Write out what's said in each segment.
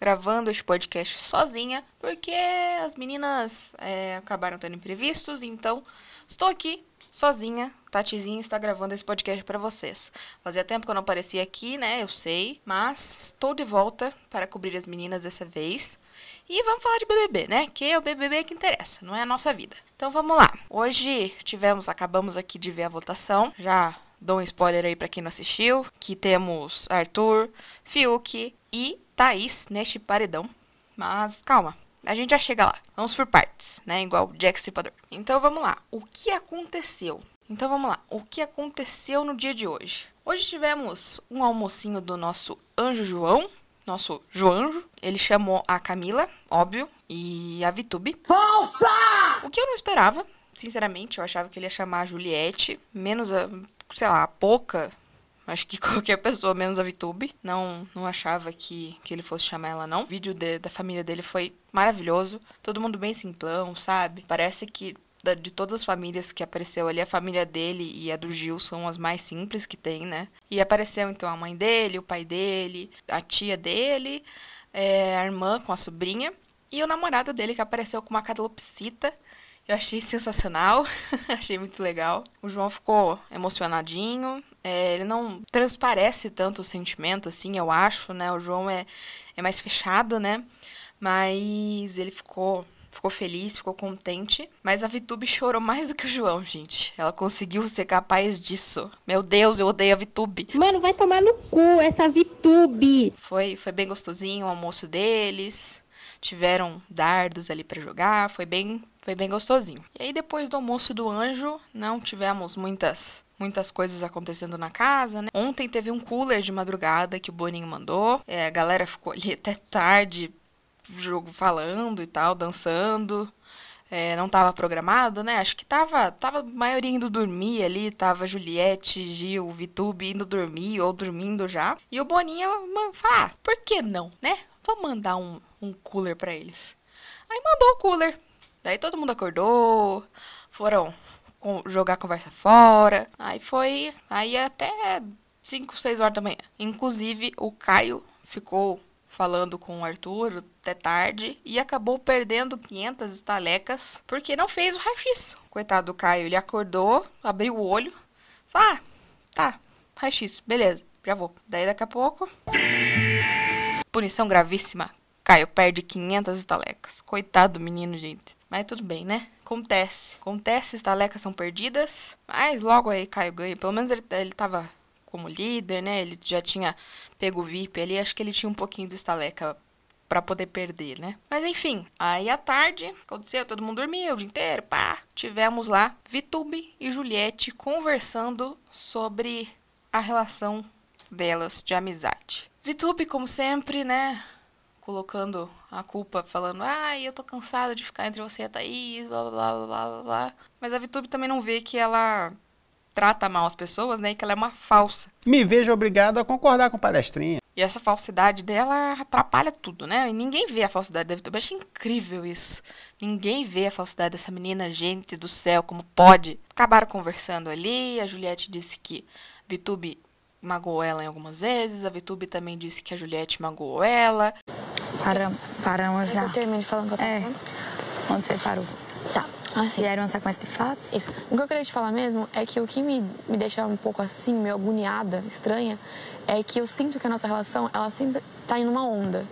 gravando este podcast sozinha porque as meninas é, acabaram tendo imprevistos, então estou aqui sozinha. Tatizinha está gravando esse podcast para vocês. Fazia tempo que eu não aparecia aqui, né? Eu sei, mas estou de volta para cobrir as meninas dessa vez. E vamos falar de BBB, né? Que é o BBB que interessa, não é a nossa vida. Então vamos lá. Hoje tivemos, acabamos aqui de ver a votação. Já dou um spoiler aí para quem não assistiu, que temos Arthur, Fiuk e Thaís neste paredão. Mas calma, a gente já chega lá. Vamos por partes, né? Igual Jack Stripador. Então vamos lá. O que aconteceu? Então vamos lá. O que aconteceu no dia de hoje? Hoje tivemos um almocinho do nosso anjo João, nosso Joanjo. Ele chamou a Camila, óbvio, e a Vitube. Falsa! O que eu não esperava, sinceramente, eu achava que ele ia chamar a Juliette, menos a, sei lá, a Poca. Acho que qualquer pessoa, menos a Vitube. Não, não achava que, que ele fosse chamar ela, não. O vídeo de, da família dele foi maravilhoso. Todo mundo bem simplão, sabe? Parece que da- de todas as famílias que apareceu ali, a família dele e a do Gil são as mais simples que tem, né? E apareceu então a mãe dele, o pai dele, a tia dele, é, a irmã com a sobrinha e o namorado dele que apareceu com uma calopsita. Eu achei sensacional, achei muito legal. O João ficou emocionadinho. É, ele não transparece tanto o sentimento, assim, eu acho, né? O João é, é mais fechado, né? Mas ele ficou ficou feliz, ficou contente. Mas a Vitube chorou mais do que o João, gente. Ela conseguiu ser capaz disso. Meu Deus, eu odeio a Vitube. Mano, vai tomar no cu essa VTube. Foi, foi bem gostosinho o almoço deles. Tiveram dardos ali pra jogar. Foi bem, foi bem gostosinho. E aí depois do almoço do anjo, não tivemos muitas muitas coisas acontecendo na casa, né? Ontem teve um cooler de madrugada que o Boninho mandou. É, a galera ficou ali até tarde jogo falando e tal, dançando. É, não tava programado, né? Acho que tava, tava a maioria indo dormir ali, tava Juliette, Gil, Vitube indo dormir ou dormindo já. E o Boninho fala, ah, por que não, né? Vamos mandar um, um cooler pra eles. Aí mandou o cooler. Daí todo mundo acordou, foram jogar a conversa fora. Aí foi, aí até 5, 6 horas da manhã. Inclusive, o Caio ficou falando com o Arthur até tarde e acabou perdendo 500 estalecas porque não fez o raio-x. Coitado do Caio, ele acordou, abriu o olho, falou, ah, tá, raio-x, beleza, já vou. Daí daqui a pouco, punição gravíssima. Caio perde 500 estalecas. Coitado do menino, gente. Mas tudo bem, né? Acontece. Acontece, estalecas são perdidas. Mas logo aí Caio ganha. Pelo menos ele, ele tava como líder, né? Ele já tinha pego o VIP ali. Acho que ele tinha um pouquinho do estaleca pra poder perder, né? Mas enfim, aí à tarde, aconteceu, todo mundo dormiu o dia inteiro, pá. Tivemos lá Vitube e Juliette conversando sobre a relação delas de amizade. Vitube, como sempre, né? Colocando a culpa, falando, ai, eu tô cansada de ficar entre você e a Thaís, blá blá blá blá blá blá. Mas a Vitube também não vê que ela trata mal as pessoas, né? E que ela é uma falsa. Me vejo obrigado a concordar com palestrinha. E essa falsidade dela atrapalha tudo, né? E ninguém vê a falsidade da Vitube. Eu acho incrível isso. Ninguém vê a falsidade dessa menina, gente do céu, como pode. Acabaram conversando ali, a Juliette disse que Vitube magoou ela em algumas vezes, a Vitube também disse que a Juliette magoou ela. Param, paramos lá. Eu termine falando que eu tava É. falando? Onde você parou? Tá, assim. E era uma sequência de fatos? Isso. O que eu queria te falar mesmo é que o que me, me deixa um pouco assim, meio agoniada, estranha, é que eu sinto que a nossa relação, ela sempre tá indo uma onda.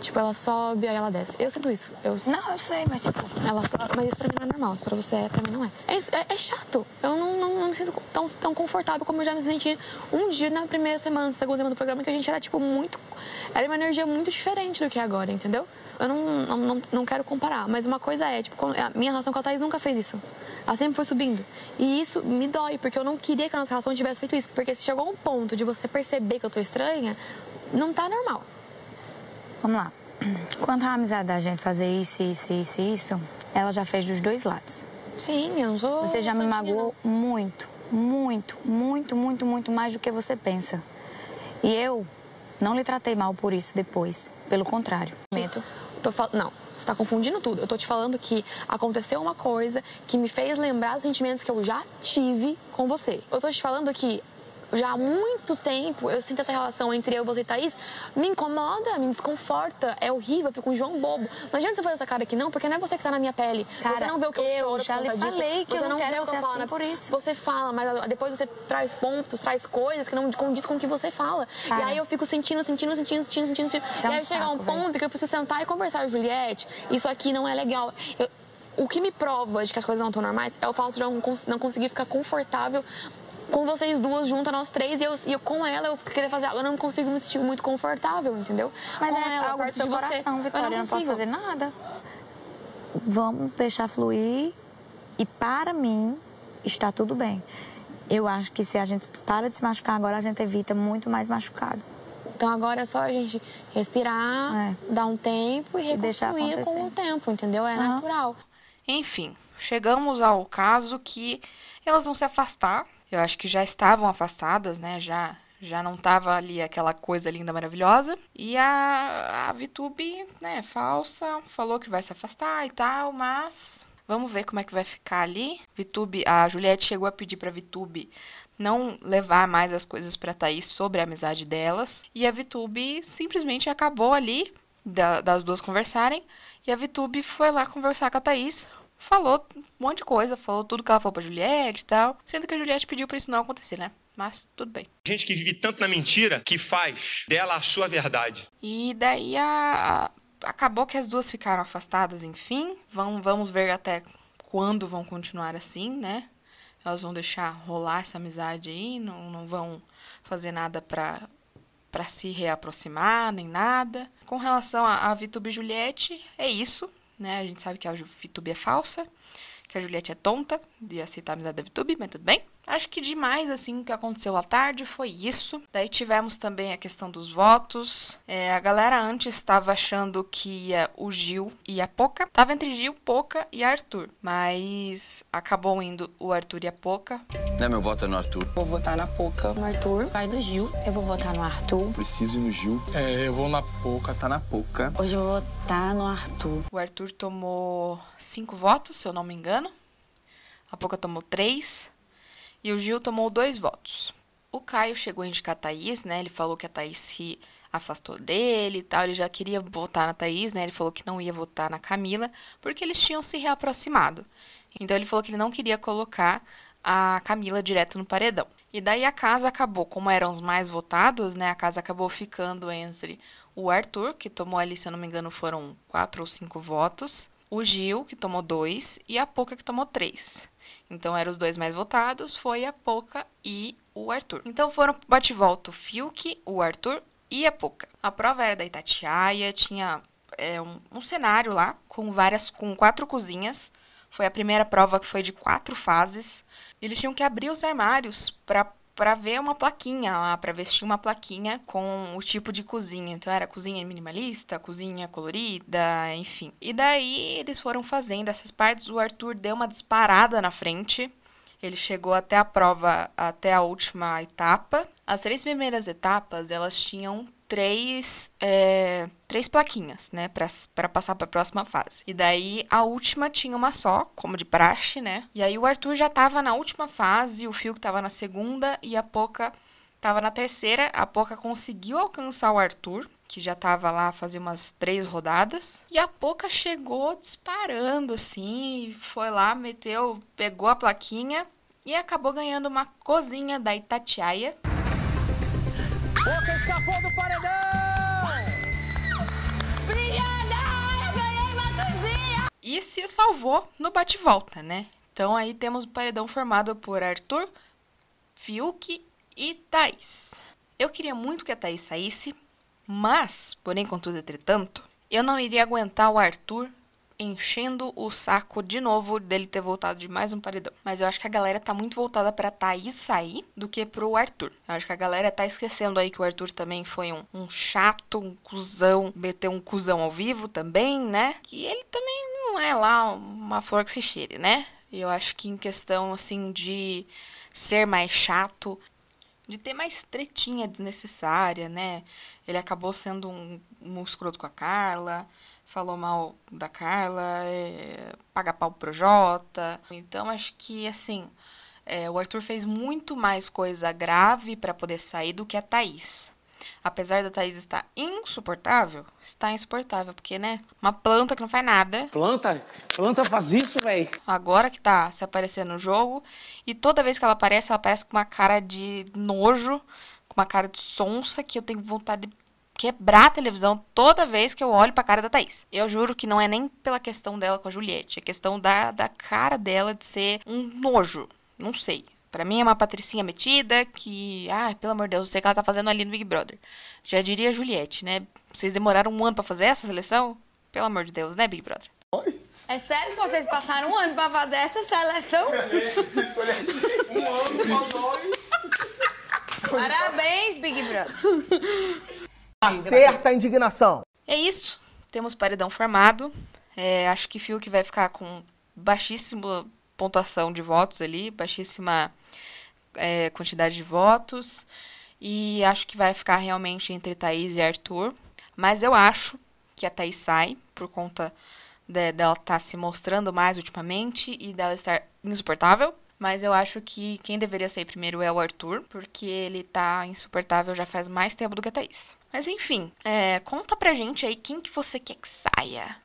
Tipo, ela sobe, aí ela desce. Eu sinto isso. Eu, Não, eu sei, mas tipo. ela sobe, mas isso pra mim não é normal. Isso pra você é, pra mim não é. É, é- é chato. Eu não, não, não me sinto tão, tão confortável como eu já me senti um dia na primeira semana, segunda semana do programa, que a gente era, tipo, muito. Era uma energia muito diferente do que é agora, entendeu? Eu não, não, não, não quero comparar, mas uma coisa é, tipo, a minha relação com a Thaís nunca fez isso. Ela sempre foi subindo. E isso me dói, porque eu não queria que a nossa relação tivesse feito isso. Porque se chegou a um ponto de você perceber que eu tô estranha, não tá normal. Vamos lá. Quanto à amizade da gente fazer isso, isso, isso, isso, ela já fez dos dois lados. Sim, eu não sou. Você já me magoou muito, muito, muito, muito, muito mais do que você pensa. E eu não lhe tratei mal por isso depois. Pelo contrário. Momento. Tô fal... Não, você tá confundindo tudo. Eu tô te falando que aconteceu uma coisa que me fez lembrar os sentimentos que eu já tive com você. Eu tô te falando que já há muito tempo eu sinto essa relação entre eu, você e Thaís me incomoda, me desconforta, é horrível, eu fico um João bobo. Não adianta você fazer essa cara aqui, não, porque não é você que tá na minha pele. Cara, você não vê o que eu, eu choro já por lhe conta disso. falei que você eu não quero vê o você assim por isso. Você fala, mas depois você traz pontos, traz coisas que não condiz com o que você fala. Cara. E aí eu fico sentindo, sentindo, sentindo, sentindo, sentindo. é e um aí chega um saco, velho. ponto que eu preciso sentar e conversar, Juliette, isso aqui não é legal. Eu- o que me prova de que as coisas não estão normais é o fato de eu não, não conseguir ficar confortável com vocês duas juntas, nós três, e eu, e eu com ela eu querer fazer algo, eu não consigo me sentir muito confortável, entendeu? Mas com é ela, algo do seu de você. coração, Vitória. Eu não, posso consigo. fazer nada. Vamos deixar fluir. E para mim, está tudo bem. Eu acho que se a gente para de se machucar agora, a gente evita muito mais machucado. Então agora é só a gente respirar, É. dar um tempo e E deixar reconstruir com acontecer. o tempo, entendeu? É Aham. natural. Enfim, chegamos ao caso que elas vão se afastar. Eu acho que já estavam afastadas, né? Já já não tava ali aquela coisa linda, maravilhosa. E a, a Vitube, né, falsa, falou que vai se afastar e tal, mas vamos ver como é que vai ficar ali. Vitube, a Juliette chegou a pedir pra Vitube não levar mais as coisas pra Thaís sobre a amizade delas. E a Vitube simplesmente acabou ali da- das duas conversarem. E a Vitube foi lá conversar com a Thaís. Falou um monte de coisa, falou tudo que ela falou pra Juliette e tal. Sendo que a Juliette pediu pra isso não acontecer, né? Mas tudo bem. Gente que vive tanto na mentira que faz dela a sua verdade. E daí a... acabou que as duas ficaram afastadas, enfim. Vão, vamos ver até quando vão continuar assim, né? Elas vão deixar rolar essa amizade aí, não, não vão fazer nada pra, pra se reaproximar, nem nada. Com relação a, a Vitube e Juliette, é isso, né? A gente sabe que a Vitube é falsa, que a Juliette é tonta de aceitar a amizade da Vitube, mas tudo bem. Acho que demais, assim, o que aconteceu à tarde foi isso. Daí tivemos também a questão dos votos. É, a galera antes estava achando que ia o Gil e a Poca. Tava entre Gil, Poca e Arthur. Mas acabou indo o Arthur e a Poca. Né, meu voto é no Arthur. Vou votar na Poca. No Arthur. Vai do Gil. Eu vou votar no Arthur. Preciso ir no Gil. É, eu vou na pouca, tá na pouca. Hoje eu vou votar no Arthur. O Arthur tomou cinco votos, se eu não me engano. A Poca tomou três. E o Gil tomou dois votos. O Caio chegou a indicar a Thaís, né? Ele falou que a Thaís se afastou dele e tal. Ele já queria votar na Thaís, né? Ele falou que não ia votar na Camila, porque eles tinham se reaproximado. Então ele falou que ele não queria colocar a Camila direto no paredão. E daí a casa acabou, como eram os mais votados, né? A casa acabou ficando entre o Arthur, que tomou ali, se eu não me engano, foram quatro ou cinco votos. O Gil, que tomou dois, e a Poca, que tomou três. Então eram os dois mais votados, foi a Poca e o Arthur. Então foram bate-volta o Fiuk, o Arthur e a Poca. A prova era da Itatiaia, tinha é, um, um cenário lá com várias, com quatro cozinhas. Foi a primeira prova que foi de quatro fases. Eles tinham que abrir os armários para para ver uma plaquinha lá, para vestir uma plaquinha com o tipo de cozinha. Então era cozinha minimalista, cozinha colorida, enfim. E daí eles foram fazendo essas partes. O Arthur deu uma disparada na frente. Ele chegou até a prova, até a última etapa. As três primeiras etapas, elas tinham três, é, três plaquinhas, né, para passar para a próxima fase. E daí a última tinha uma só, como de praxe, né? E aí o Arthur já tava na última fase, o Fiuk tava na segunda e a Poca tava na terceira. A Poca conseguiu alcançar o Arthur, que já tava lá fazia umas três rodadas. E a Poca chegou disparando, assim, foi lá, meteu, pegou a plaquinha e acabou ganhando uma cozinha da Itatiaia. Boca escapou do paredão! E se salvou no bate-volta, né? Então aí temos o paredão formado por Arthur, Fiuk e Thaís. Eu queria muito que a Thaís saísse, mas, porém, contudo, entretanto, eu não iria aguentar o Arthur enchendo o saco de novo dele ter voltado de mais um paredão. Mas eu acho que a galera tá muito voltada pra Thaís sair do que pro Arthur. Eu acho que a galera tá esquecendo aí que o Arthur também foi um, um chato, um cuzão, meteu um cuzão ao vivo também, né? Que ele também não é lá uma flor que se cheire, né? Eu acho que em questão, assim, de ser mais chato, de ter mais tretinha desnecessária, né? Ele acabou sendo um, um escroto com a Carla, falou mal da Carla, é, paga pau pro Jota. Então acho que assim, é, o Arthur fez muito mais coisa grave para poder sair do que a Thaís. Apesar da Thaís estar insuportável, está insuportável, porque, né? Uma planta que não faz nada. Planta? Planta faz isso, velho. Agora que tá se aparecendo no jogo. E toda vez que ela aparece, ela aparece com uma cara de nojo, com uma cara de sonsa, que eu tenho vontade de quebrar a televisão toda vez que eu olho pra cara da Thaís. Eu juro que não é nem pela questão dela com a Juliette, é questão da, da cara dela de ser um nojo. Não sei. Pra mim é uma patricinha metida que, ah, pelo amor de Deus, não sei o que ela tá fazendo ali no Big Brother. Já diria a Juliette, né? Vocês demoraram um ano para fazer essa seleção? Pelo amor de Deus, né, Big Brother? É sério que vocês passaram um ano pra fazer essa seleção? um ano pra nós. Parabéns, Big Brother. Acerta a indignação. É isso. Temos paredão formado. É, acho que Fiuk vai ficar com baixíssima pontuação de votos ali, baixíssima é, quantidade de votos. E acho que vai ficar realmente entre Thaís e Arthur. Mas eu acho que a Thaís sai por conta de, dela estar tá se mostrando mais ultimamente e dela estar insuportável. Mas eu acho que quem deveria sair primeiro é o Arthur, porque ele tá insuportável já faz mais tempo do que a Thaís. Mas enfim, é, conta pra gente aí quem que você quer que saia.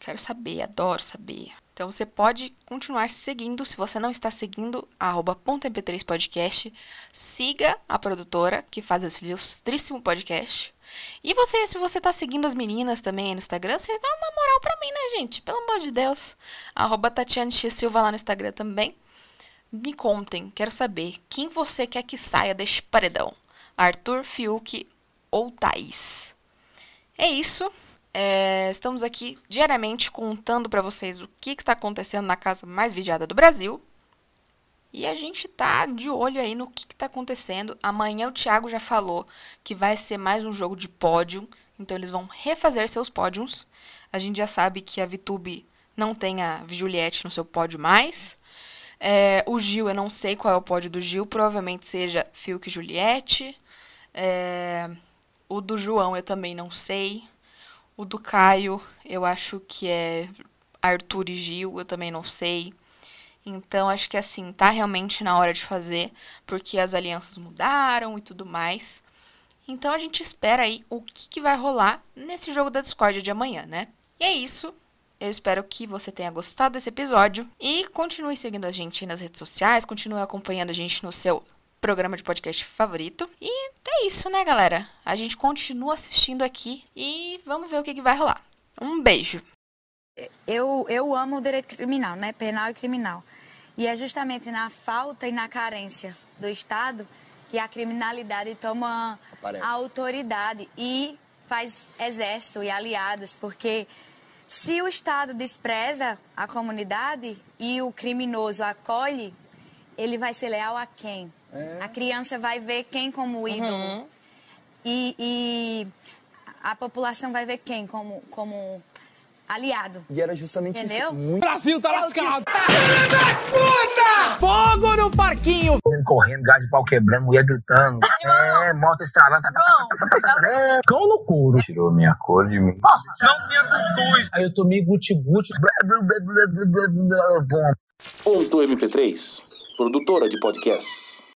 Quero saber, adoro saber. Então você pode continuar seguindo, se você não está seguindo, .mp3podcast. Siga a produtora que faz esse ilustríssimo podcast. E você, se você está seguindo as meninas também no Instagram, você dá uma moral pra mim, né, gente? Pelo amor de Deus. Arroba Tatiane X Silva lá no Instagram também. Me contem, quero saber quem você quer que saia deste paredão. Arthur, Fiuk ou Thaís? É isso. É, estamos aqui diariamente contando para vocês o que está acontecendo na casa mais vigiada do Brasil. E a gente tá de olho aí no que, está acontecendo. Amanhã o Thiago já falou que vai ser mais um jogo de pódio. Então eles vão refazer seus pódios. A gente já sabe que a Vitube não tem a Juliette no seu pódio mais. É, o Gil, eu não sei qual é o pódio do Gil, provavelmente seja Fiuk e Juliette. É, o do João eu também não sei. O do Caio eu acho que é Arthur e Gil, eu também não sei. Então acho que assim, tá realmente na hora de fazer, porque as alianças mudaram e tudo mais. Então a gente espera aí o que, que vai rolar nesse jogo da Discord de amanhã, né? E é isso. Eu espero que você tenha gostado desse episódio e continue seguindo a gente nas redes sociais, continue acompanhando a gente no seu programa de podcast favorito. E é isso, né, galera? A gente continua assistindo aqui e vamos ver o que, que vai rolar. Um beijo. Eu, eu amo o direito criminal, né? Penal e criminal. E é justamente na falta e na carência do Estado que a criminalidade toma Aparece. a autoridade e faz exército e aliados, porque se o Estado despreza a comunidade e o criminoso acolhe, ele vai ser leal a quem? É. A criança vai ver quem como ídolo. Uhum. E, e, a população vai ver quem como, como aliado. E era justamente Entendeu? isso. Muito... Brasil tá lascado! puta! Fogo no parquinho! Correndo, gás de pau quebrando, mulher gritando. é, moto estralando. Cão no couro. Tirou minha cor de mim. Não tinha cuscuz. Aí eu tomei guti-guti. Ponto MP3, produtora de podcasts.